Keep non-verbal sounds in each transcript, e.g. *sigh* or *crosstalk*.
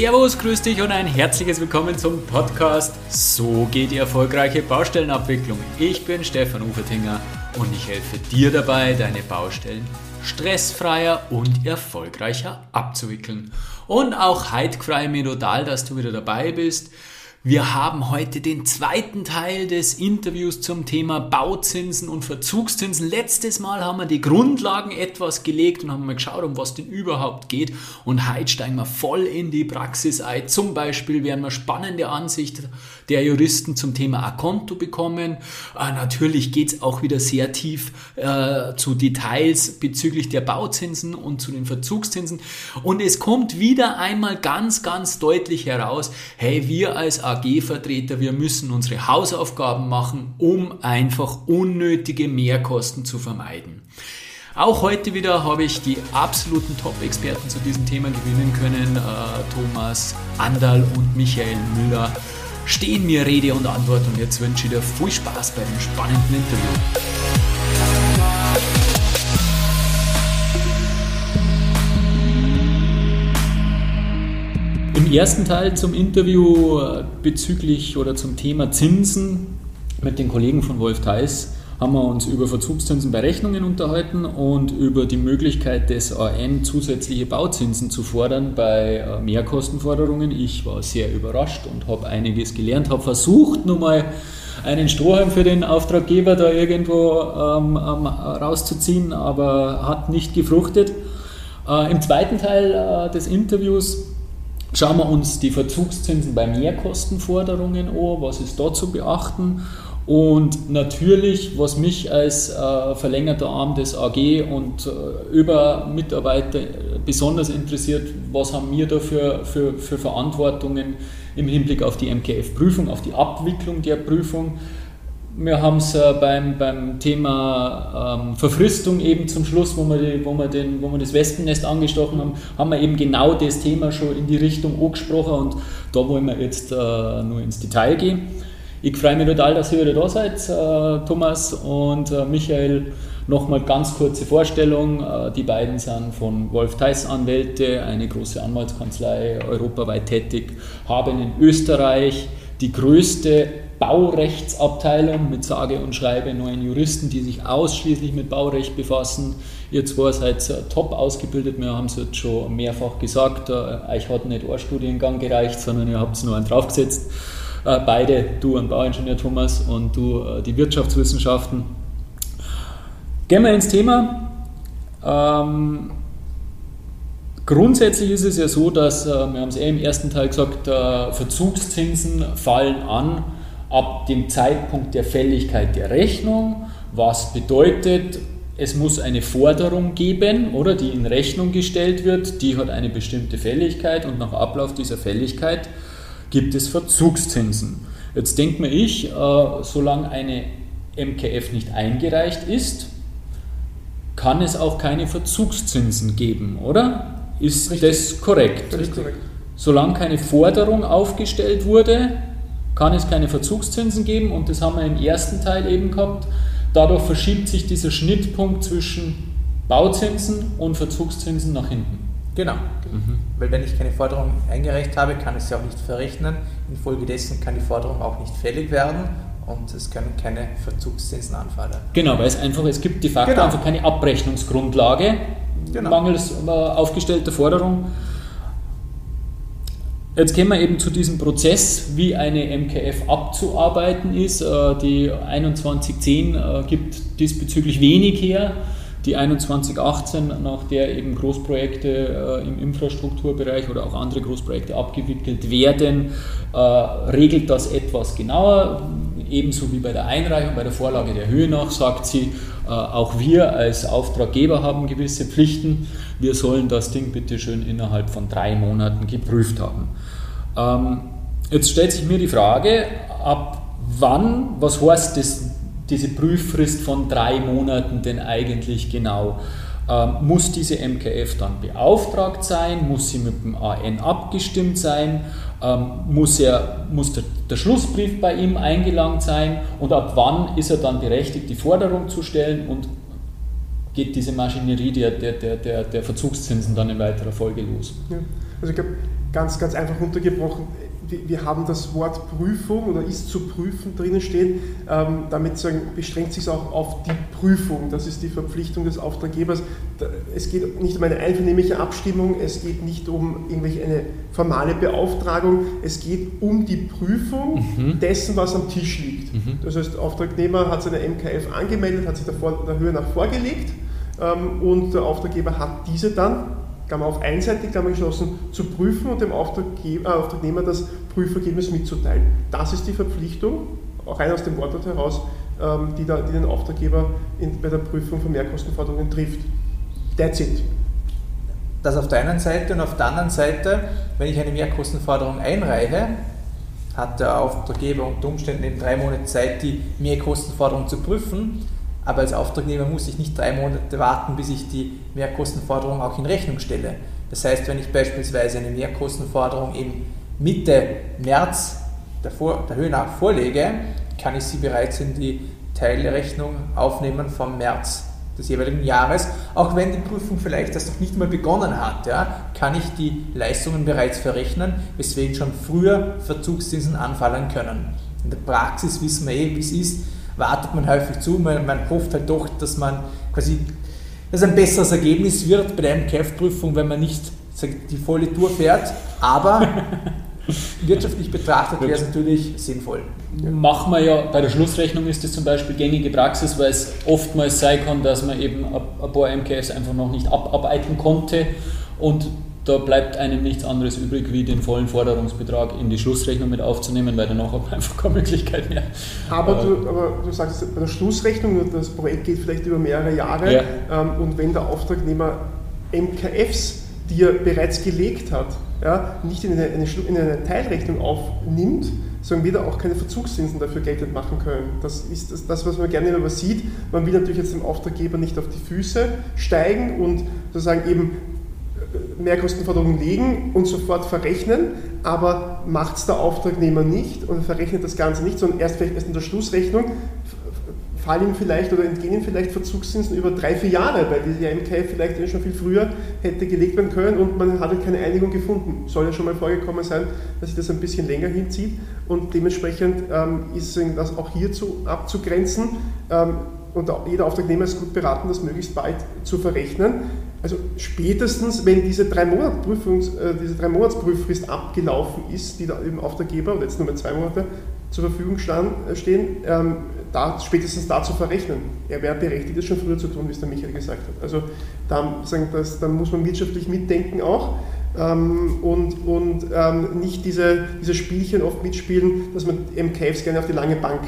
Servus, grüß dich und ein herzliches Willkommen zum Podcast So geht die erfolgreiche Baustellenabwicklung. Ich bin Stefan Ufertinger und ich helfe dir dabei, deine Baustellen stressfreier und erfolgreicher abzuwickeln. Und auch mich total, dass du wieder dabei bist. Wir haben heute den zweiten Teil des Interviews zum Thema Bauzinsen und Verzugszinsen. Letztes Mal haben wir die Grundlagen etwas gelegt und haben mal geschaut, um was denn überhaupt geht. Und heute steigen wir voll in die Praxis ein. Zum Beispiel werden wir spannende Ansicht der Juristen zum Thema Akonto bekommen. Äh, natürlich geht es auch wieder sehr tief äh, zu Details bezüglich der Bauzinsen und zu den Verzugszinsen. Und es kommt wieder einmal ganz, ganz deutlich heraus, hey, wir als AG-Vertreter, wir müssen unsere Hausaufgaben machen, um einfach unnötige Mehrkosten zu vermeiden. Auch heute wieder habe ich die absoluten Top-Experten zu diesem Thema gewinnen können. Äh, Thomas Andal und Michael Müller stehen mir Rede und Antwort und jetzt wünsche ich dir viel Spaß bei dem spannenden Interview. Im ersten Teil zum Interview äh, bezüglich oder zum Thema Zinsen mit den Kollegen von Wolf Theis haben wir uns über Verzugszinsen bei Rechnungen unterhalten und über die Möglichkeit des AN zusätzliche Bauzinsen zu fordern bei äh, Mehrkostenforderungen. Ich war sehr überrascht und habe einiges gelernt, habe versucht, nun mal einen Strohhalm für den Auftraggeber da irgendwo ähm, ähm, rauszuziehen, aber hat nicht gefruchtet. Äh, Im zweiten Teil äh, des Interviews Schauen wir uns die Verzugszinsen bei Mehrkostenforderungen an, was ist da zu beachten? Und natürlich, was mich als äh, verlängerter Arm des AG und äh, über Mitarbeiter besonders interessiert, was haben wir da für, für, für Verantwortungen im Hinblick auf die MKF-Prüfung, auf die Abwicklung der Prüfung wir haben es äh, beim, beim Thema ähm, Verfristung eben zum Schluss, wo wir, die, wo, wir den, wo wir das Wespennest angestochen haben, haben wir eben genau das Thema schon in die Richtung angesprochen und da wollen wir jetzt äh, nur ins Detail gehen. Ich freue mich total, dass ihr wieder da seid, äh, Thomas und äh, Michael. Nochmal ganz kurze Vorstellung. Äh, die beiden sind von Wolf Theiss Anwälte, eine große Anwaltskanzlei, europaweit tätig, haben in Österreich die größte Baurechtsabteilung mit sage und schreibe neun Juristen, die sich ausschließlich mit Baurecht befassen. Ihr zwei seid top ausgebildet, wir haben es jetzt schon mehrfach gesagt. Äh, euch hat nicht ein Studiengang gereicht, sondern ihr habt es nur einen draufgesetzt. Äh, beide, du ein Bauingenieur Thomas und du äh, die Wirtschaftswissenschaften. Gehen wir ins Thema. Ähm, Grundsätzlich ist es ja so, dass, wir haben es eh im ersten Teil gesagt, Verzugszinsen fallen an ab dem Zeitpunkt der Fälligkeit der Rechnung, was bedeutet, es muss eine Forderung geben, oder die in Rechnung gestellt wird, die hat eine bestimmte Fälligkeit und nach Ablauf dieser Fälligkeit gibt es Verzugszinsen. Jetzt denkt mir ich, äh, solange eine MKF nicht eingereicht ist, kann es auch keine Verzugszinsen geben, oder? Ist Richtig. das korrekt? Richtig korrekt. Solange keine Forderung aufgestellt wurde, kann es keine Verzugszinsen geben und das haben wir im ersten Teil eben gehabt. Dadurch verschiebt sich dieser Schnittpunkt zwischen Bauzinsen und Verzugszinsen nach hinten. Genau, mhm. weil wenn ich keine Forderung eingereicht habe, kann ich sie auch nicht verrechnen. Infolgedessen kann die Forderung auch nicht fällig werden und es können keine Verzugszinsen anfallen. Genau, weil es einfach, es gibt de facto genau. einfach keine Abrechnungsgrundlage genau. mangels äh, aufgestellter Forderung. Jetzt kommen wir eben zu diesem Prozess, wie eine MKF abzuarbeiten ist. Äh, die 2110 äh, gibt diesbezüglich wenig her. Die 2118, nach der eben Großprojekte äh, im Infrastrukturbereich oder auch andere Großprojekte abgewickelt werden, regelt das etwas genauer. Ebenso wie bei der Einreichung, bei der Vorlage der Höhe nach, sagt sie, auch wir als Auftraggeber haben gewisse Pflichten. Wir sollen das Ding bitte schön innerhalb von drei Monaten geprüft haben. Ähm, jetzt stellt sich mir die Frage, ab wann, was heißt das, diese Prüffrist von drei Monaten denn eigentlich genau? Ähm, muss diese MKF dann beauftragt sein? Muss sie mit dem AN abgestimmt sein? Ähm, muss, er, muss der, der, Schlussbrief bei ihm eingelangt sein? Und ab wann ist er dann berechtigt, die Forderung zu stellen? Und geht diese Maschinerie der, der, der, der Verzugszinsen dann in weiterer Folge los? Ja. Also ich glaube, ganz, ganz einfach runtergebrochen wir haben das Wort Prüfung oder ist zu prüfen drinnen stehen. Ähm, damit sagen, beschränkt sich es auch auf die Prüfung. Das ist die Verpflichtung des Auftraggebers. Es geht nicht um eine einvernehmliche Abstimmung, es geht nicht um irgendwelche eine formale Beauftragung, es geht um die Prüfung mhm. dessen, was am Tisch liegt. Mhm. Das heißt, der Auftragnehmer hat seine MKF angemeldet, hat sich der, der Höhe nach vorgelegt ähm, und der Auftraggeber hat diese dann Klammer auf einseitig, Klammer geschlossen, zu prüfen und dem äh, Auftragnehmer das Prüfergebnis mitzuteilen. Das ist die Verpflichtung, auch rein aus dem Wortlaut heraus, ähm, die, da, die den Auftraggeber in, bei der Prüfung von Mehrkostenforderungen trifft. That's it. Das auf der einen Seite und auf der anderen Seite, wenn ich eine Mehrkostenforderung einreiche, hat der Auftraggeber unter Umständen eben drei Monate Zeit, die Mehrkostenforderung zu prüfen aber als Auftragnehmer muss ich nicht drei Monate warten, bis ich die Mehrkostenforderung auch in Rechnung stelle. Das heißt, wenn ich beispielsweise eine Mehrkostenforderung im Mitte März der, Vor der Höhe nach vorlege, kann ich sie bereits in die Teilrechnung aufnehmen vom März des jeweiligen Jahres. Auch wenn die Prüfung vielleicht erst noch nicht mal begonnen hat, ja, kann ich die Leistungen bereits verrechnen, weswegen schon früher Verzugszinsen anfallen können. In der Praxis wissen wir eh, wie es ist wartet man häufig zu, man, man hofft halt doch, dass man quasi dass ein besseres Ergebnis wird bei der MKF-Prüfung, wenn man nicht die volle Tour fährt, aber *laughs* wirtschaftlich betrachtet wäre es natürlich sinnvoll. Machen wir ja, bei der Schlussrechnung ist das zum Beispiel gängige Praxis, weil es oftmals sein kann, dass man eben ein paar MKFs einfach noch nicht abarbeiten konnte. Und da bleibt einem nichts anderes übrig, wie den vollen Forderungsbetrag in die Schlussrechnung mit aufzunehmen, weil danach hat man *laughs* einfach keine Möglichkeit mehr. Aber, du, aber du sagst, bei der Schlussrechnung, das Projekt geht vielleicht über mehrere Jahre ja. ähm, und wenn der Auftragnehmer MKFs, die er bereits gelegt hat, ja, nicht in eine, eine, in eine Teilrechnung aufnimmt, sondern wir da auch keine Verzugszinsen dafür geltend machen können. Das ist das, das, was man gerne immer sieht. Man will natürlich jetzt dem Auftraggeber nicht auf die Füße steigen und sozusagen eben Mehrkostenforderungen legen und sofort verrechnen, aber macht es der Auftragnehmer nicht und verrechnet das Ganze nicht, sondern erst vielleicht erst in der Schlussrechnung fallen ihm vielleicht oder entgehen ihm vielleicht Verzugszinsen über drei, vier Jahre, weil die MK vielleicht schon viel früher hätte gelegt werden können und man hat halt keine Einigung gefunden. Soll ja schon mal vorgekommen sein, dass sich das ein bisschen länger hinzieht und dementsprechend ähm, ist das auch hierzu abzugrenzen. Ähm, und jeder Auftragnehmer ist gut beraten, das möglichst bald zu verrechnen. Also spätestens, wenn diese drei, Monat äh, diese drei Monatsprüffrist abgelaufen ist, die da eben Auftraggeber, oder jetzt nur mehr zwei Monate, zur Verfügung stand, äh, stehen, ähm, da, spätestens da zu verrechnen. Er wäre berechtigt, das schon früher zu tun, wie es der Michael gesagt hat. Also da, sagen, das, da muss man wirtschaftlich mitdenken auch ähm, und, und ähm, nicht diese, diese Spielchen oft mitspielen, dass man MKFs gerne auf die lange Bank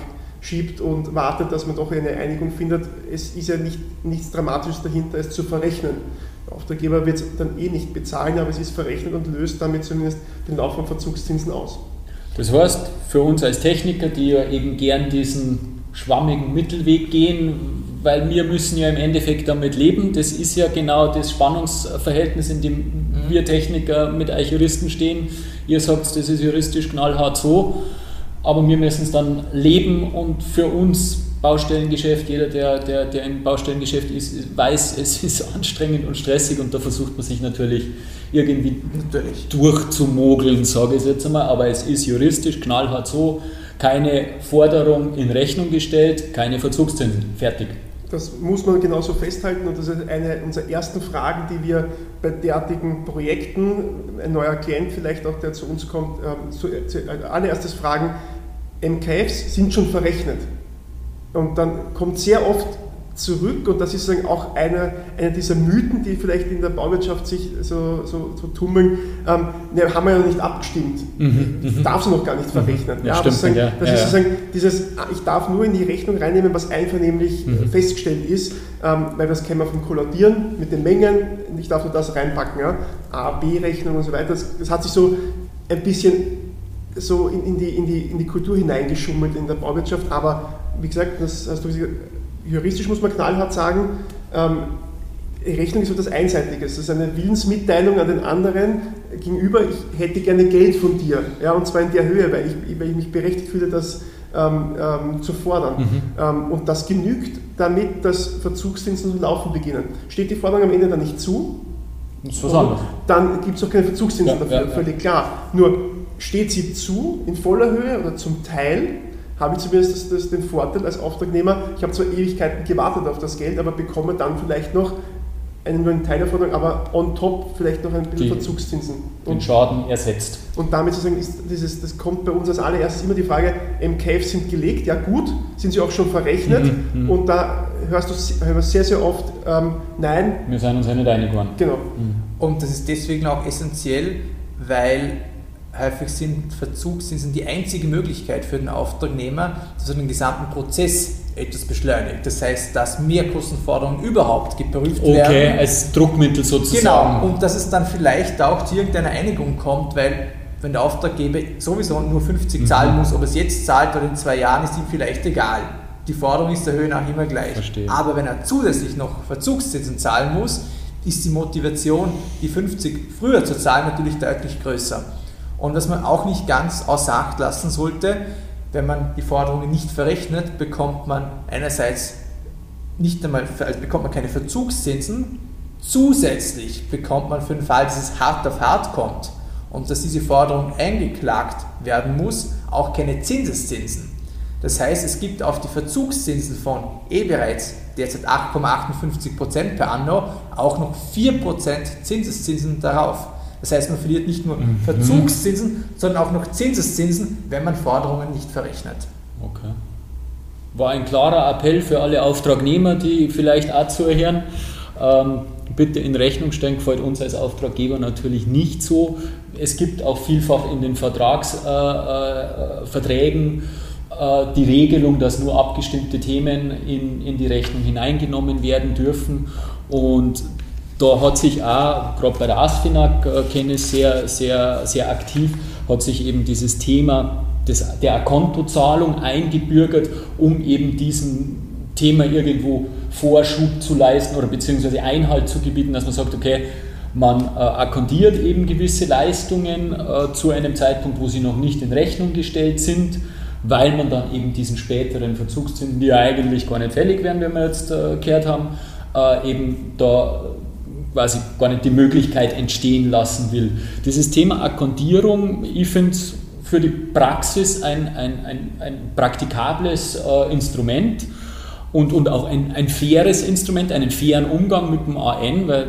schiebt und wartet, dass man doch eine Einigung findet. Es ist ja nicht, nichts Dramatisches dahinter, es zu verrechnen. Der Auftraggeber wird es dann eh nicht bezahlen, aber es ist verrechnet und löst damit zumindest den Lauf von Verzugszinsen aus. Das heißt, für uns als Techniker, die ja eben gern diesen schwammigen Mittelweg gehen, weil wir müssen ja im Endeffekt damit leben. Das ist ja genau das Spannungsverhältnis, in dem wir Techniker mit euch Juristen stehen. Ihr sagt, das ist juristisch knallhart so aber wir müssen es dann leben und für uns Baustellengeschäft, jeder, der, der, der im Baustellengeschäft ist, weiß, *laughs* es ist anstrengend und stressig und da versucht man sich natürlich irgendwie natürlich. durchzumogeln, sage ich jetzt einmal, aber es ist juristisch knallhart so, keine Forderung in Rechnung gestellt, keine Verzugszinsen, fertig. Das muss man genauso festhalten und das ist eine unserer ersten Fragen, die wir bei derartigen Projekten, ein neuer Klient vielleicht auch, der zu uns kommt, ähm, zu, zu, äh, allererstes fragen, MKFs sind schon verrechnet. Und dann kommt sehr oft zurück und das ist auch einer, einer dieser Mythen, die vielleicht in der Bauwirtschaft sich so, so, so tummeln, ähm, ne, haben wir ja noch nicht abgestimmt. Mhm, ich mhm. darf sie noch gar nicht mhm. verrechnen. Ja, ja, stimmt, das, ja. das ja, ist sozusagen dieses, ah, ich darf nur in die Rechnung reinnehmen, was einvernehmlich mhm. festgestellt ist, ähm, weil das kennen wir vom Kolladieren mit den Mengen, ich darf nur das reinpacken, ja? A, B-Rechnung und so weiter. Das, das hat sich so ein bisschen so in, in, die, in, die, in die Kultur hineingeschummelt in der Bauwirtschaft, aber wie gesagt, das hast du gesagt, juristisch muss man knallhart sagen, ähm, Rechnung ist etwas Einseitiges. Das ist eine Willensmitteilung an den anderen gegenüber, ich hätte gerne Geld von dir. Ja, und zwar in der Höhe, weil ich, weil ich mich berechtigt fühle, das ähm, ähm, zu fordern. Mhm. Ähm, und das genügt damit, dass Verzugszinsen zu laufen beginnen. Steht die Forderung am Ende dann nicht zu, Das. Dann gibt es auch keine Verzugszinsen ja, dafür, ja, völlig klar. Nur steht sie zu in voller Höhe oder zum Teil, habe ich zumindest das, das, den Vorteil als Auftragnehmer, ich habe zwar Ewigkeiten gewartet auf das Geld, aber bekomme dann vielleicht noch einen, nur einen Teil davon, aber on top vielleicht noch ein bisschen Die, Verzugszinsen. Und, den Schaden ersetzt. Und damit sozusagen ist dieses, das kommt bei uns als allererstes immer die Frage, MKFs sind gelegt, ja gut, sind sie auch schon verrechnet mhm, mhm. und da hörst du hörst sehr, sehr oft, ähm, nein. Wir sind uns ja nicht einig geworden. Genau. Mhm. Und das ist deswegen auch essentiell, weil häufig sind Verzugszinsen die einzige Möglichkeit für den Auftragnehmer, dass er den gesamten Prozess etwas beschleunigt. Das heißt, dass Mehrkostenforderungen überhaupt geprüft okay, werden. Okay, als Druckmittel sozusagen. Genau, und dass es dann vielleicht auch zu irgendeiner Einigung kommt, weil wenn der Auftraggeber sowieso nur 50 mhm. zahlen muss, ob es jetzt zahlt oder in zwei Jahren, ist ihm vielleicht egal. Die Forderung ist der Höhe nach immer gleich. Verstehe. Aber wenn er zusätzlich noch Verzugszinsen zahlen muss, ist die Motivation, die 50 früher zu zahlen, natürlich deutlich größer. Und was man auch nicht ganz außer Acht lassen sollte, wenn man die Forderungen nicht verrechnet, bekommt man einerseits nicht einmal, also bekommt man keine Verzugszinsen, zusätzlich bekommt man für den Fall, dass es hart auf hart kommt und dass diese Forderung eingeklagt werden muss, auch keine Zinseszinsen. Das heißt, es gibt auf die Verzugszinsen von eh bereits derzeit 8,58% per anno auch noch 4% Zinseszinsen darauf. Das heißt, man verliert nicht nur mhm. Verzugszinsen, sondern auch noch Zinseszinsen, wenn man Forderungen nicht verrechnet. Okay. War ein klarer Appell für alle Auftragnehmer, die vielleicht auch zuhören. Ähm, bitte in Rechnung stellen, gefällt uns als Auftraggeber natürlich nicht so. Es gibt auch vielfach in den Vertragsverträgen äh, äh, äh, die Regelung, dass nur abgestimmte Themen in, in die Rechnung hineingenommen werden dürfen. Und da hat sich auch, gerade bei der ASFINAG äh, kenne ich sehr, sehr, sehr aktiv, hat sich eben dieses Thema des, der Kontozahlung eingebürgert, um eben diesem Thema irgendwo Vorschub zu leisten oder beziehungsweise Einhalt zu gebieten, dass man sagt, okay, man äh, akkontiert eben gewisse Leistungen äh, zu einem Zeitpunkt, wo sie noch nicht in Rechnung gestellt sind, weil man dann eben diesen späteren Verzugszinsen, die ja eigentlich gar nicht fällig wären, wenn wir jetzt äh, gehört haben, äh, eben da quasi gar nicht die Möglichkeit entstehen lassen will. Dieses Thema Akkordierung, ich finde es für die Praxis ein, ein, ein, ein praktikables äh, Instrument und, und auch ein, ein faires Instrument, einen fairen Umgang mit dem AN, weil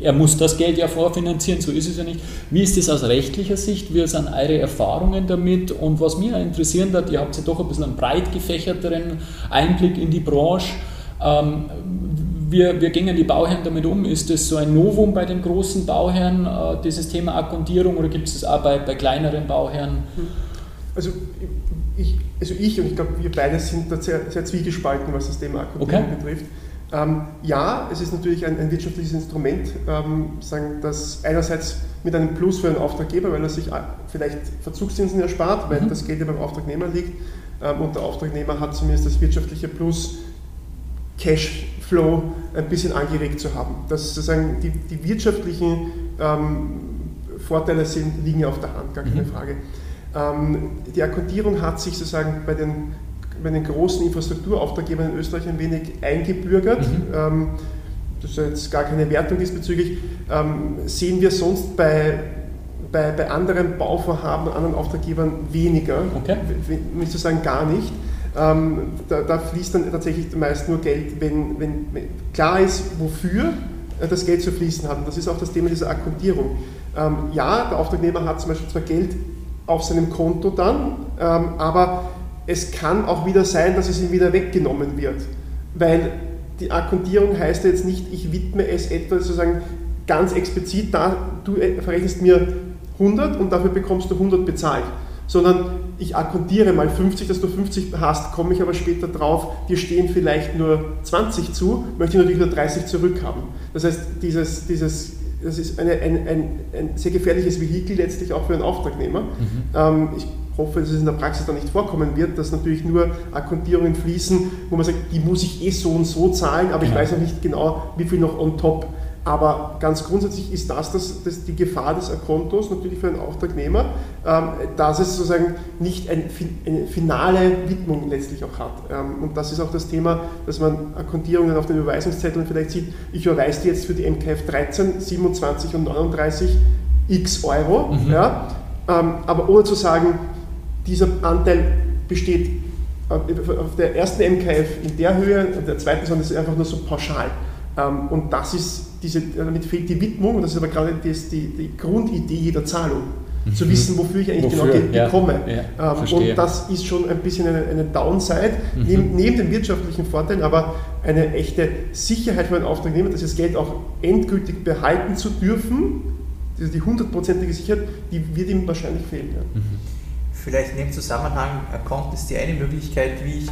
er muss das Geld ja vorfinanzieren, so ist es ja nicht. Wie ist das aus rechtlicher Sicht? Wie sind eure Erfahrungen damit? Und was mich interessieren hat, ihr habt ja doch ein bisschen einen breit gefächerteren Einblick in die Branche. Ähm, wir, wir gingen die Bauherren damit um? Ist das so ein Novum bei den großen Bauherren, äh, dieses Thema Akkordierung, oder gibt es das auch bei, bei kleineren Bauherren? Also ich, also ich und ich glaube, wir beide sind da sehr, sehr zwiegespalten, was das Thema Akkordierung okay. betrifft. Ähm, ja, es ist natürlich ein, ein wirtschaftliches Instrument, ähm, sagen, das einerseits mit einem Plus für den Auftraggeber, weil er sich äh, vielleicht Verzugszinsen erspart, weil mhm. das Geld ja beim Auftragnehmer liegt ähm, und der Auftragnehmer hat zumindest das wirtschaftliche Plus Cashflow ein bisschen angeregt zu haben. Dass sozusagen die, die wirtschaftlichen ähm, Vorteile sind, liegen ja auf der Hand, gar keine mhm. Frage. Ähm, die Akkordierung hat sich sozusagen bei den, bei den großen Infrastrukturauftraggebern in Österreich ein wenig eingebürgert. Mhm. Ähm, das ist jetzt gar keine Wertung diesbezüglich. Ähm, sehen wir sonst bei bei, bei anderen Bauvorhaben, anderen Auftraggebern weniger, okay. um nicht zu sagen gar nicht. Ähm, da, da, fließt dann tatsächlich meist nur Geld, wenn, wenn, wenn, klar ist, wofür äh, das Geld zu fließen hat. Und das ist auch das Thema dieser Akkordierung. Ähm, ja, der Auftragnehmer hat zum Beispiel zwar Geld auf seinem Konto dann, ähm, aber es kann auch wieder sein, dass es ihm wieder weggenommen wird. Weil die Akkordierung heißt ja jetzt nicht, ich widme es etwa sozusagen ganz explizit, da, du äh, verrechnest mir 100 und dafür bekommst du 100 bezahlt sondern ich akkontiere mal 50, dass du 50 hast, komme ich aber später drauf, dir stehen vielleicht nur 20 zu, möchte ich natürlich nur 30 zurückhaben. Das heißt, dieses, dieses, das ist eine, ein, ein, ein sehr gefährliches Vehikel letztlich auch für einen Auftragnehmer. Mhm. Ähm, ich hoffe, dass es in der Praxis dann nicht vorkommen wird, dass natürlich nur Akkontierungen fließen, wo man sagt, die muss ich eh so und so zahlen, aber ich weiß noch nicht genau, wie viel noch on top Aber ganz grundsätzlich ist das, das, das die Gefahr des Akontos natürlich für einen Auftragnehmer, ähm, dass es sozusagen nicht ein, eine finale Widmung letztlich auch hat. Ähm, und das ist auch das Thema, dass man Akontierungen auf den Überweisungszetteln vielleicht sieht, ich überweise die jetzt für die MKF 13, 27 und 39 x Euro, mhm. ja, ähm, aber ohne zu sagen, dieser Anteil besteht auf der ersten MKF in der Höhe und der zweiten, sondern es ist einfach nur so pauschal. Ähm, und das ist diese, damit fehlt die Widmung und das ist aber gerade das, die, die Grundidee jeder Zahlung. Zu mhm. wissen, wofür ich eigentlich wofür? genau Geld bekomme. Ja, ähm, und das ist schon ein bisschen eine, eine Downside, mhm. neben, neben den wirtschaftlichen Vorteilen, aber eine echte Sicherheit für einen Auftragnehmer, dass das Geld auch endgültig behalten zu dürfen, also die hundertprozentige Sicherheit, die wird ihm wahrscheinlich fehlen. Ja. Mhm. Vielleicht in dem Zusammenhang kommt es die eine Möglichkeit, wie ich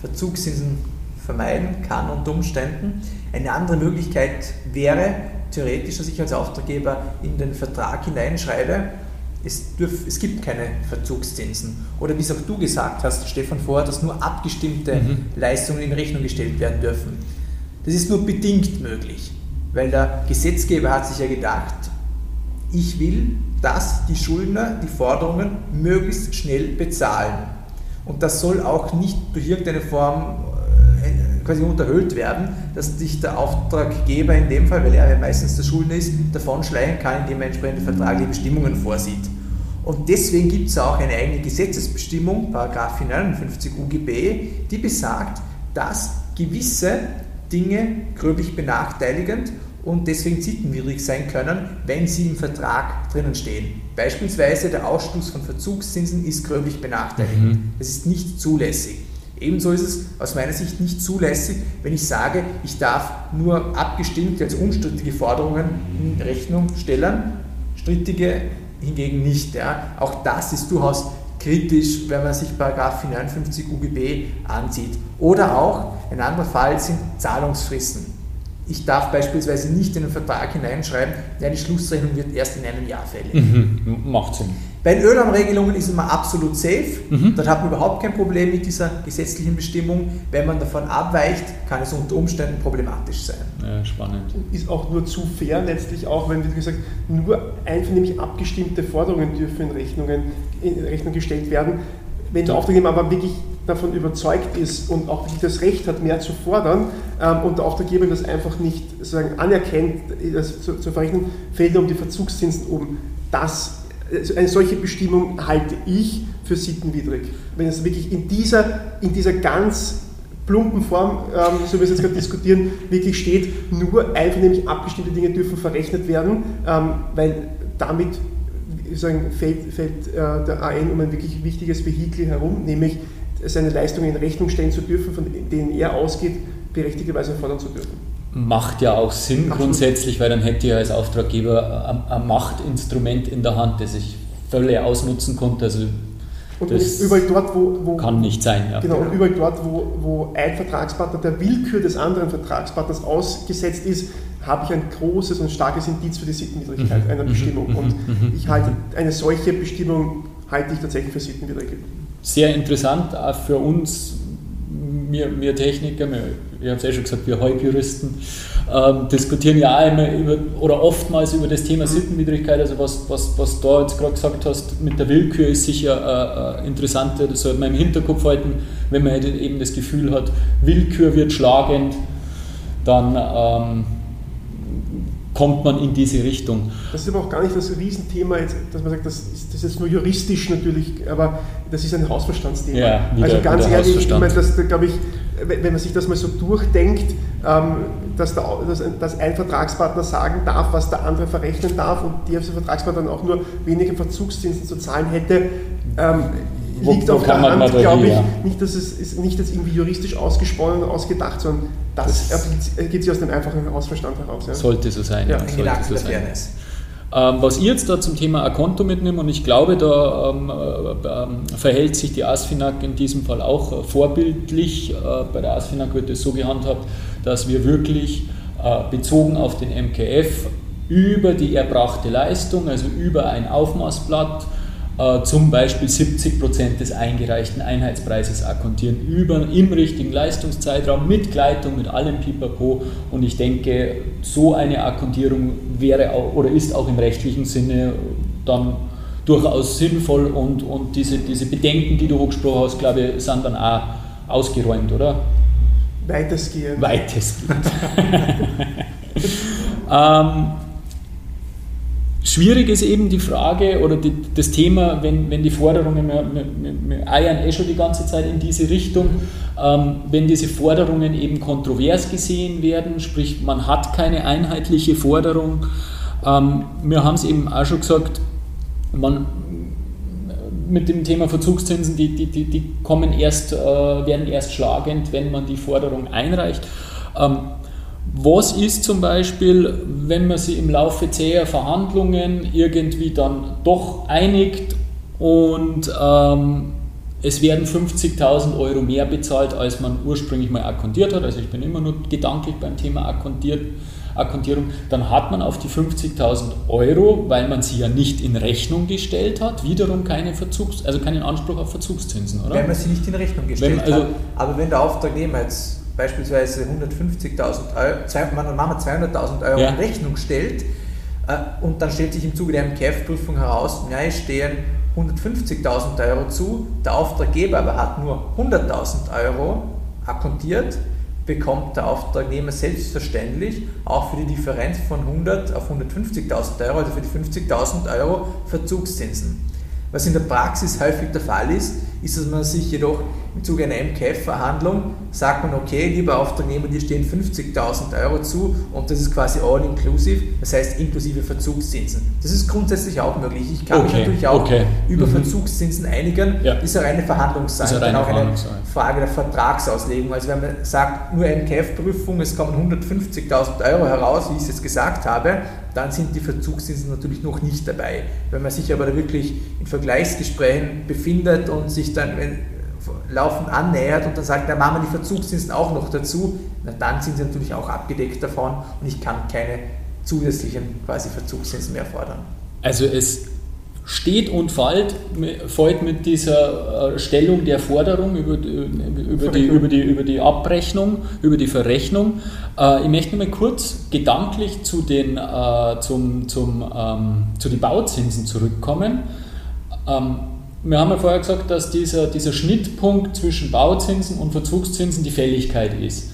Verzugszinsen vermeiden kann unter Umständen. Eine andere Möglichkeit wäre theoretisch, dass ich als Auftraggeber in den Vertrag hineinschreibe, es, dürf, es gibt keine Verzugszinsen. Oder wie es auch du gesagt hast, Stefan, vorher, dass nur abgestimmte mhm. Leistungen in Rechnung gestellt werden dürfen. Das ist nur bedingt möglich, weil der Gesetzgeber hat sich ja gedacht, ich will, dass die Schuldner die Forderungen möglichst schnell bezahlen. Und das soll auch nicht durch irgendeine Form quasi unterhöhlt werden, dass sich der Auftraggeber in dem Fall, weil er ja meistens der Schuldner ist, davon schleichen kann, indem er entsprechende vertragliche Bestimmungen vorsieht. Und deswegen gibt es auch eine eigene Gesetzesbestimmung, Paragraph 59 UGB, die besagt, dass gewisse Dinge gröblich benachteiligend und deswegen sittenwidrig sein können, wenn sie im Vertrag drinnen stehen. Beispielsweise der Ausschluss von Verzugszinsen ist gröblich benachteiligend. Mhm. Das ist nicht zulässig. Ebenso ist es aus meiner Sicht nicht zulässig, wenn ich sage, ich darf nur abgestimmte als unstrittige Forderungen in Rechnung stellen, strittige hingegen nicht. Ja. Auch das ist durchaus kritisch, wenn man sich 59 UGB ansieht. Oder auch ein anderer Fall sind Zahlungsfristen. Ich darf beispielsweise nicht in den Vertrag hineinschreiben, ja, die Schlussrechnung wird erst in einem Jahr fällig. Mhm, macht Sinn. Bei den Ölraumregelungen ist man absolut safe. Mhm. Dort hat man überhaupt kein Problem mit dieser gesetzlichen Bestimmung. Wenn man davon abweicht, kann es unter Umständen problematisch sein. Ja, spannend. Ist auch nur zu fair letztlich auch, wenn, wie gesagt, nur einvernehmlich abgestimmte Forderungen dürfen in, Rechnungen, in Rechnung gestellt werden. Wenn der Auftraggeber aber wirklich davon überzeugt ist und auch wirklich das Recht hat, mehr zu fordern ähm, und der Auftraggeber das einfach nicht sozusagen anerkennt, das zu, zu verrechnen, fällt um die Verzugszinsen um. Das, eine solche Bestimmung halte ich für sittenwidrig. Wenn es wirklich in dieser, in dieser ganz plumpen Form, ähm, so wie wir es jetzt gerade *laughs* diskutieren, wirklich steht, nur einvernehmlich abgestimmte Dinge dürfen verrechnet werden, ähm, weil damit sagen, fällt, fällt äh, der AN um ein wirklich wichtiges Vehikel herum, nämlich seine Leistungen in Rechnung stellen zu dürfen, von denen er ausgeht, berechtigterweise fordern zu dürfen. Macht ja auch Sinn Absolut. grundsätzlich, weil dann hätte er als Auftraggeber ein, Machtinstrument in der Hand, das ich völlig ausnutzen konnte. Also und das überall dort, wo, wo kann nicht sein. Ja. Genau, und überall dort, wo, wo ein Vertragspartner der Willkür des anderen Vertragspartners ausgesetzt ist, habe ich ein großes und starkes Indiz für die Sittenwidrigkeit mhm. einer mhm. Bestimmung. Und mhm. ich halte eine solche Bestimmung halte ich tatsächlich für sittenwidrig sehr interessant auch für uns, wir, wir Techniker, wir, ich habe es ja schon gesagt, wir Halbjuristen, ähm, diskutieren ja auch immer über, oder oftmals über das Thema Sittenwidrigkeit. Also was, was, was du jetzt gerade gesagt hast mit der Willkür ist sicher äh, äh, interessant, das sollte man im Hinterkopf halten, wenn man eben das Gefühl hat, Willkür wird schlagend, dann ähm, kommt man in diese Richtung. Das ist aber auch gar nicht das Riesenthema, jetzt, dass man sagt, das ist, das ist nur juristisch natürlich, aber das ist ein Hausverstandsthema. Ja, wieder, also ganz ehrlich, ich meine, das glaube ich, wenn man sich das mal so durchdenkt, ähm, dass, der, dass, dass, ein Vertragspartner sagen darf, was der andere verrechnen darf und der Vertragspartner dann auch nur weniger Verzugszinsen zu zahlen hätte, ähm, liegt wo, wo auf der Hand, glaube ich, ja. nicht, dass es ist nicht jetzt irgendwie juristisch ausgesponnen und ausgedacht, sondern das, das ergibt sich aus dem einfachen Hausverstand heraus. Ja. Sollte so sein. Ja. Sollte so sein. Ähm, was ich jetzt da zum Thema Akonto mitnehme, und ich glaube, da ähm, äh, ähm, verhält sich die ASFINAG in diesem Fall auch äh, vorbildlich. Äh, bei der ASFINAG wird es so gehandhabt, dass wir wirklich äh, bezogen auf den MKF über die erbrachte Leistung, also über ein Aufmaßblatt, äh, zum Beispiel 70 Prozent des eingereichten Einheitspreises akkontieren über, im richtigen Leistungszeitraum mit Gleitung, mit allem Pipapo. Und ich denke, so eine Akkontierung wäre auch, oder ist auch im rechtlichen Sinne dann durchaus sinnvoll und, und diese, diese Bedenken, die du hochgesprochen hast, glaube ich, sind dann auch ausgeräumt, oder? Weitestgehend. Weitestgehend. *laughs* ähm, Schwierig ist eben die Frage oder die, das Thema, wenn, wenn die Forderungen, wir, wir, wir eiern eh schon die ganze Zeit in diese Richtung, ähm, wenn diese Forderungen eben kontrovers gesehen werden, sprich man hat keine einheitliche Forderung. Ähm, wir haben es eben auch schon gesagt, man, mit dem Thema Verzugszinsen, die, die, die, die kommen erst, äh, werden erst schlagend, wenn man die Forderung einreicht. Ähm, was ist zum Beispiel, wenn man sich im Laufe zäher Verhandlungen irgendwie dann doch einigt und ähm, es werden 50.000 Euro mehr bezahlt, als man ursprünglich mal akkontiert hat. Also ich bin immer nur gedanklich beim Thema Akkontiert, Akkontierung. Dann hat man auf die 50.000 Euro, weil man sie ja nicht in Rechnung gestellt hat, wiederum keine Verzugs-, also keinen Anspruch auf Verzugszinsen, oder? Wenn man sie nicht in Rechnung gestellt wenn, also, hat. Aber wenn der Auftragnehmer jetzt beispielsweise 150.000 Euro, man Mama 200.000 Euro ja. in Rechnung stellt äh, und dann stellt sich im Zuge der MKF-Prüfung heraus, mir stehen 150.000 Euro zu, der Auftraggeber aber hat nur 100.000 Euro akkontiert, bekommt der Auftragnehmer selbstverständlich auch für die Differenz von 100 auf 150.000 Euro, also für die 50.000 Euro Verzugszinsen. Was in der Praxis häufig der Fall ist, ist, dass man sich jedoch im Zuge einer MKF-Verhandlung sagt man, okay, lieber Auftragnehmer, dir stehen 50.000 Euro zu und das ist quasi all inclusive, das heißt inklusive Verzugszinsen. Das ist grundsätzlich auch möglich. Ich kann okay, mich natürlich auch okay. über mhm. Verzugszinsen einigen. Ja. Das ist eine reine Verhandlungssache. Ist eine, auch eine Frage der Vertragsauslegung. Also wenn man sagt, nur MKF-Prüfung, es kommen 150.000 Euro heraus, wie ich es jetzt gesagt habe, dann sind die Verzugszinsen natürlich noch nicht dabei. Wenn man sich aber da wirklich in Vergleichsgesprächen befindet und sich dann, wenn, laufend annähert und dann sagt, da machen wir die Verzugszinsen auch noch dazu, na, dann sind sie natürlich auch abgedeckt davon und ich kann keine zusätzlichen quasi Verzugszinsen mehr fordern. Also es steht und fällt, fällt mit dieser äh, Stellung der Forderung über, über, die, über, die, über die Abrechnung, über die Verrechnung. Äh, ich möchte mal kurz gedanklich zu den, äh, zum, zum, ähm, zu den Bauzinsen zurückkommen. Ähm, wir haben ja vorher gesagt, dass dieser, dieser Schnittpunkt zwischen Bauzinsen und Verzugszinsen die Fälligkeit ist.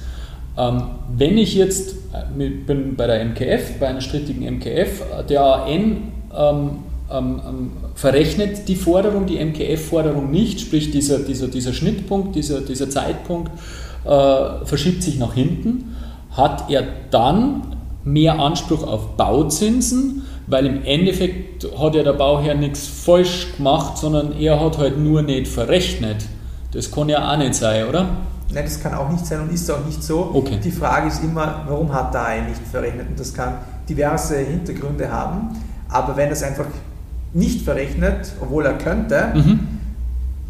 Ähm, wenn ich jetzt, äh, bin bei der MKF, bei einer strittigen MKF, der AN ähm, ähm, ähm, verrechnet die Forderung, die MKF-Forderung nicht, sprich dieser, dieser, dieser Schnittpunkt, dieser, dieser Zeitpunkt äh, verschiebt sich nach hinten, hat er dann mehr Anspruch auf Bauzinsen, weil im Endeffekt hat ja der Bauherr nichts falsch gemacht, sondern er hat halt nur nicht verrechnet. Das kann ja auch nicht sein, oder? Nein, das kann auch nicht sein und ist auch nicht so. Okay. Die Frage ist immer, warum hat der ein nicht verrechnet? Und das kann diverse Hintergründe haben. Aber wenn er es einfach nicht verrechnet, obwohl er könnte, mhm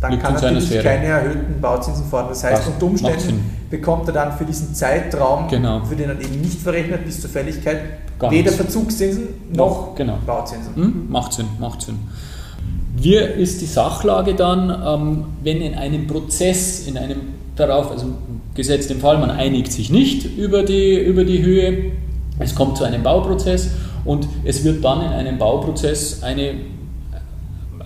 dann kann er natürlich keine erhöhten Bauzinsen fordern. Das heißt, unter Umständen bekommt er dann für diesen Zeitraum, genau. für den er eben nicht verrechnet bis zur Fälligkeit, Gar weder nichts. Verzugszinsen noch genau. Bauzinsen. Mhm. Macht Sinn, macht Sinn. Wie ist die Sachlage dann, ähm, wenn in einem Prozess, in einem darauf, also gesetzt im Fall, man einigt sich nicht über die, über die Höhe, es kommt zu einem Bauprozess und es wird dann in einem Bauprozess eine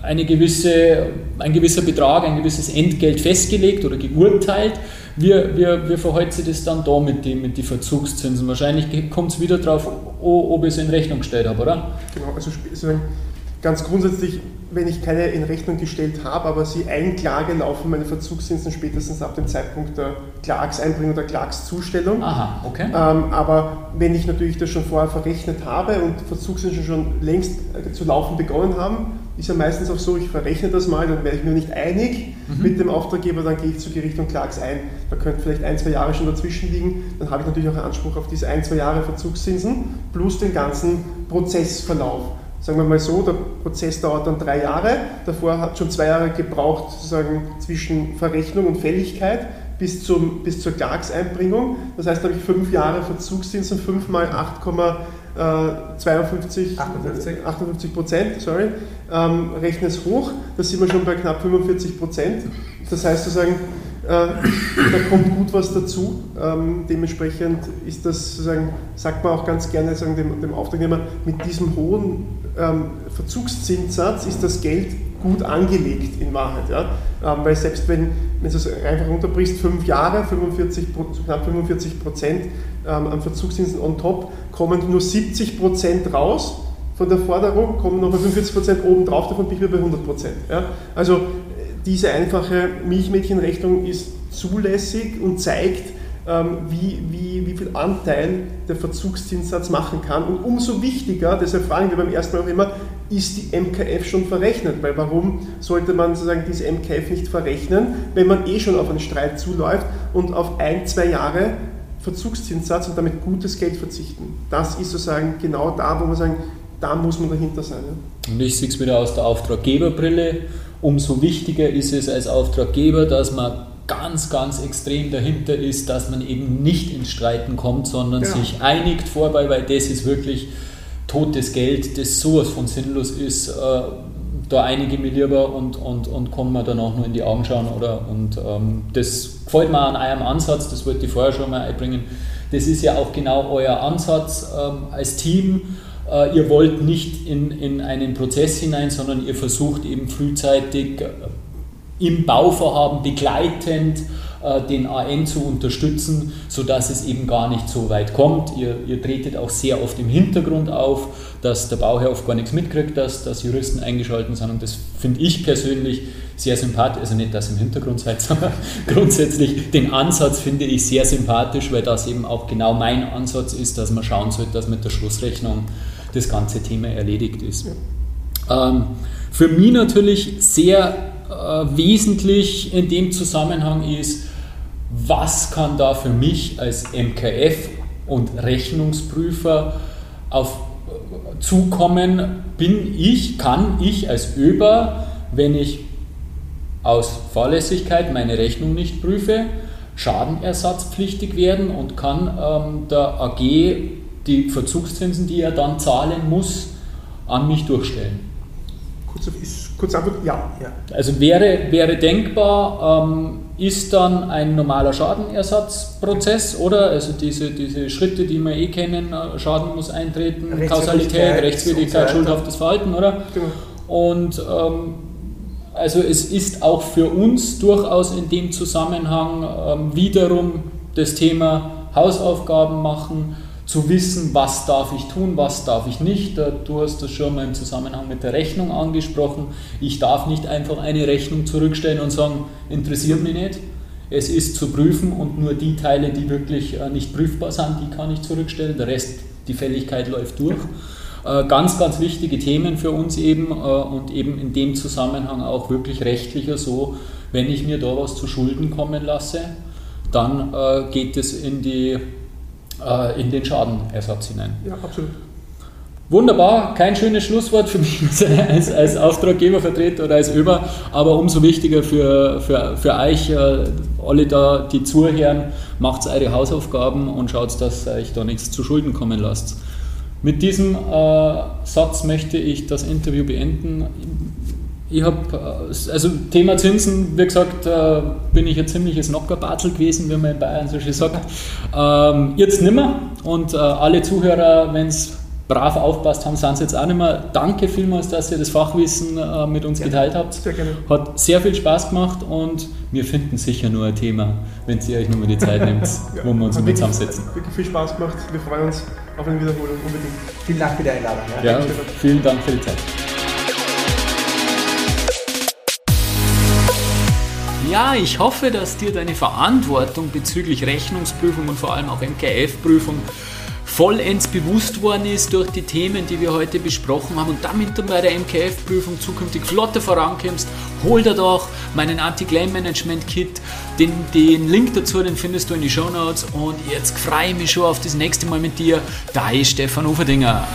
eine gewisse, ein gewisser Betrag, ein gewisses Entgelt festgelegt oder geurteilt. Wie, wie verhält sich das dann da mit den mit die Verzugszinsen? Wahrscheinlich kommt es wieder darauf, ob ich es in Rechnung gestellt habe, oder? Genau, also ganz grundsätzlich, wenn ich keine in Rechnung gestellt habe, aber sie einklage, laufen meine Verzugszinsen spätestens ab dem Zeitpunkt der Klagseinbringung oder Klagszustellung. Aha, okay. Ähm, aber wenn ich natürlich das schon vorher verrechnet habe und Verzugszinsen schon längst äh, zu laufen begonnen haben, ist ja meistens auch so, ich verrechne das mal, dann werde ich mir nicht einig mhm. mit dem Auftraggeber, dann gehe ich zu Gericht und klage es ein. Da könnte vielleicht ein, zwei Jahre schon dazwischen liegen, dann habe ich natürlich auch einen Anspruch auf diese ein, zwei Jahre Verzugszinsen plus den ganzen Prozessverlauf. Sagen wir mal so, der Prozess dauert dann drei Jahre, davor hat schon zwei Jahre gebraucht, sozusagen zwischen Verrechnung und Fälligkeit bis, zum, bis zur Klagseinbringung. Das heißt, da habe ich fünf Jahre Verzugszinsen, fünfmal 8, 52, 58. 58 Prozent, sorry, ähm, rechne es hoch, da sind wir schon bei knapp 45 Prozent. Das heißt sozusagen, äh, da kommt gut was dazu. Ähm, dementsprechend ist das sozusagen, sagt man auch ganz gerne sagen, dem, dem Auftragnehmer, mit diesem hohen ähm, Verzugszinssatz ist das Geld gut angelegt in Wahrheit. Ja? Ähm, weil selbst wenn, wenn du es einfach runterbrichst, fünf Jahre, 45, knapp 45 Prozent ähm, an Verzugszinsen on top, kommen nur 70 Prozent raus von der Forderung, kommen noch bei 45 Prozent oben drauf, davon bin ich wieder bei 100 Prozent. Ja? Also diese einfache Milchmädchenrechnung ist zulässig und zeigt, ähm, wie, wie, wie viel Anteil der Verzugszinssatz machen kann. Und umso wichtiger, deshalb fragen wir beim ersten Mal auch immer, ist die MKF schon verrechnet? Weil warum sollte man sozusagen diese MKF nicht verrechnen, wenn man eh schon auf einen Streit zuläuft und auf ein, zwei Jahre Verzugszinssatz und damit gutes Geld verzichten? Das ist sozusagen genau da, wo man sagen, da muss man dahinter sein. Ja? Und ich sehe es wieder aus der Auftraggeberbrille. Umso wichtiger ist es als Auftraggeber, dass man ganz, ganz extrem dahinter ist, dass man eben nicht ins Streiten kommt, sondern ja. sich einigt vorbei, weil das ist wirklich totes Geld, das sowas von sinnlos ist. Da einige mir lieber und, und, und kommen wir dann auch nur in die Augen schauen. Oder, und ähm, das gefällt mir an eurem Ansatz, das wollte ich vorher schon mal einbringen. Das ist ja auch genau euer Ansatz ähm, als Team. Äh, ihr wollt nicht in, in einen Prozess hinein, sondern ihr versucht eben frühzeitig äh, im Bauvorhaben begleitend den AN zu unterstützen, sodass es eben gar nicht so weit kommt. Ihr, ihr tretet auch sehr oft im Hintergrund auf, dass der Bauherr oft gar nichts mitkriegt, dass, dass Juristen eingeschaltet sind und das finde ich persönlich sehr sympathisch, also nicht das im Hintergrund seid, *laughs* sondern grundsätzlich den Ansatz finde ich sehr sympathisch, weil das eben auch genau mein Ansatz ist, dass man schauen sollte, dass mit der Schlussrechnung das ganze Thema erledigt ist. Ja. Ähm, für mich natürlich sehr äh, wesentlich in dem Zusammenhang ist, was kann da für mich als MKF und Rechnungsprüfer auf äh, zukommen, bin ich, kann ich als Öber, wenn ich aus Fahrlässigkeit meine Rechnung nicht prüfe, schadenersatzpflichtig werden und kann ähm, der AG die Verzugszinsen, die er dann zahlen muss, an mich durchstellen. Kurze, ist, kurze Antwort, ja. ja. Also wäre, wäre denkbar, ähm, ist dann ein normaler Schadenersatzprozz, oder? Also diese, diese Schritte, die wir eh kennen, äh, Schaden muss eintreten, Kausalität, Rechtswidrigkeit, schuldhaftes Verhalten, oder? Genau. Und ähm, also es ist auch für uns durchaus in dem Zusammenhang ähm, wiederum das Thema Hausaufgaben machen, zu wissen, was darf ich tun, was darf ich nicht. Du hast das schon mal im Zusammenhang mit der Rechnung angesprochen. Ich darf nicht einfach eine Rechnung zurückstellen und sagen, interessiert mich nicht. Es ist zu prüfen und nur die Teile, die wirklich äh, nicht prüfbar sind, die kann ich zurückstellen. Der Rest, die Fälligkeit läuft durch. Äh, ganz, ganz wichtige Themen für uns eben äh, und eben in dem Zusammenhang auch wirklich rechtlicher so, wenn ich mir da was zu Schulden kommen lasse, dann geht es in die äh, in den Schadenersatz hinein. Ja, absolut. Wunderbar, kein schönes Schlusswort für mich als, als Auftraggebervertreter oder als Über, aber umso wichtiger für, für, für euch, äh, alle da, die zuhören, macht eure Hausaufgaben und schaut, dass euch da nichts zu Schulden kommen lasst. Mit diesem äh, Satz möchte ich das Interview beenden. Ich habe, äh, also Thema Zinsen, wie gesagt, äh, bin ich ein ziemliches Knockerbatzel gewesen, wie man in Bayern so schön sagt. Ähm, jetzt nimmer und äh, alle Zuhörer, wenn es brav aufpasst haben, sind es jetzt auch nicht mehr. Danke vielmals, dass ihr das Fachwissen mit uns gerne. geteilt habt. Sehr gerne. Hat sehr viel Spaß gemacht und wir finden sicher nur ein Thema, wenn ihr euch nur mal die Zeit nehmt, *laughs* ja. wo wir uns mit zusammensetzen. Wirklich viel Spaß gemacht. Wir freuen uns auf eine Wiederholung unbedingt. Vielen Dank für die Einladung. Ja, ja vielen Dank für die Zeit. Ja, ich hoffe, dass dir deine Verantwortung bezüglich Rechnungsprüfung und vor allem auch MKF-Prüfung vollends bewusst worden ist durch die Themen, die wir heute besprochen haben und damit du bei der MKF-Prüfung zukünftig flotter vorankommst, hol dir doch meinen Anti-Claim-Management-Kit. Den, den Link dazu, den findest du in die Show Notes und jetzt freue ich mich schon auf das nächste Mal mit dir. Dein Stefan Uferdinger.